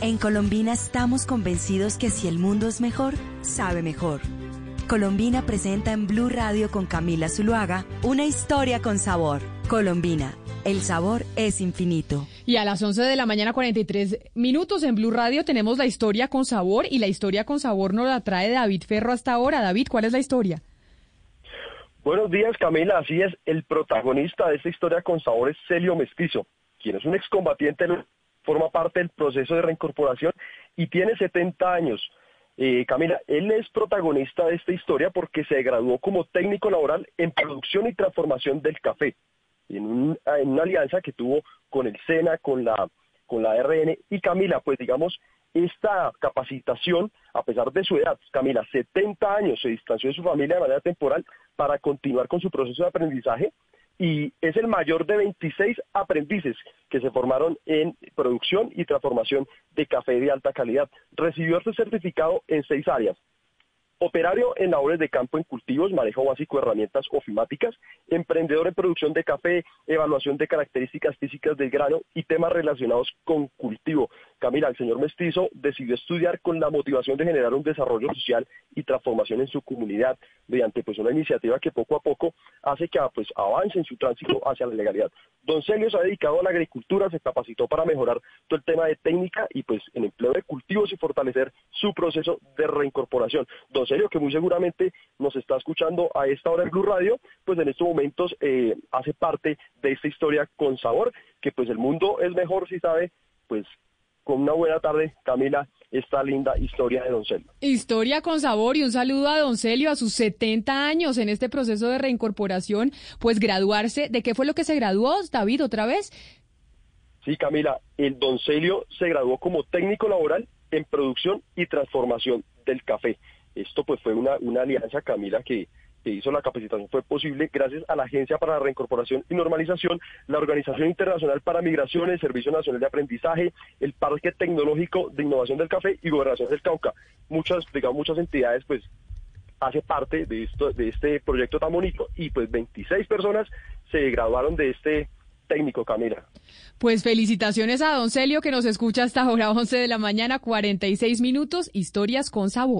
En Colombina estamos convencidos que si el mundo es mejor, sabe mejor. Colombina presenta en Blue Radio con Camila Zuluaga una historia con sabor. Colombina, el sabor es infinito. Y a las 11 de la mañana 43 minutos en Blue Radio tenemos la historia con sabor y la historia con sabor nos la trae David Ferro hasta ahora. David, ¿cuál es la historia? Buenos días Camila, así es, el protagonista de esta historia con sabor es Celio Mestizo, quien es un excombatiente forma parte del proceso de reincorporación y tiene 70 años. Eh, Camila, él es protagonista de esta historia porque se graduó como técnico laboral en producción y transformación del café, en, una alianza que tuvo con el SENA, con la, con la RN. Y Camila, pues digamos, esta capacitación, a pesar de su edad, Camila, 70 años, se distanció de su familia de manera temporal para continuar con su proceso de aprendizaje y es el mayor de 26 aprendices que se formaron en producción y transformación de café de alta calidad. Recibió este certificado en seis áreas, Operario en labores de campo en cultivos, manejo básico de herramientas ofimáticas, emprendedor en producción de café, evaluación de características físicas del grano y temas relacionados con cultivo. Camila, el señor Mestizo decidió estudiar con la motivación de generar un desarrollo social y transformación en su comunidad mediante pues una iniciativa que poco a poco hace que pues avance en su tránsito hacia la legalidad. Don Celio se ha dedicado a la agricultura, se capacitó para mejorar todo el tema de técnica y pues en empleo de cultivos y fortalecer su proceso de reincorporación. Don Celio, que muy seguramente nos está escuchando a esta hora en Blue Radio, pues en estos momentos eh, hace parte de esta historia con sabor, que pues el mundo es mejor si sabe, pues con una buena tarde, Camila, esta linda historia de Don Celio. Historia con sabor y un saludo a Don Celio a sus 70 años en este proceso de reincorporación, pues graduarse. ¿De qué fue lo que se graduó, David, otra vez? Sí, Camila, el Don Celio se graduó como técnico laboral en producción y transformación del café. Esto pues fue una, una alianza, Camila, que que hizo la capacitación fue posible gracias a la Agencia para la Reincorporación y Normalización, la Organización Internacional para Migraciones, Servicio Nacional de Aprendizaje, el Parque Tecnológico de Innovación del Café y Gobernación del Cauca. Muchas, digamos, muchas entidades pues hace parte de esto de este proyecto tan bonito y pues 26 personas se graduaron de este técnico, Camila. Pues felicitaciones a Don Celio que nos escucha hasta ahora 11 de la mañana, 46 minutos, historias con sabor.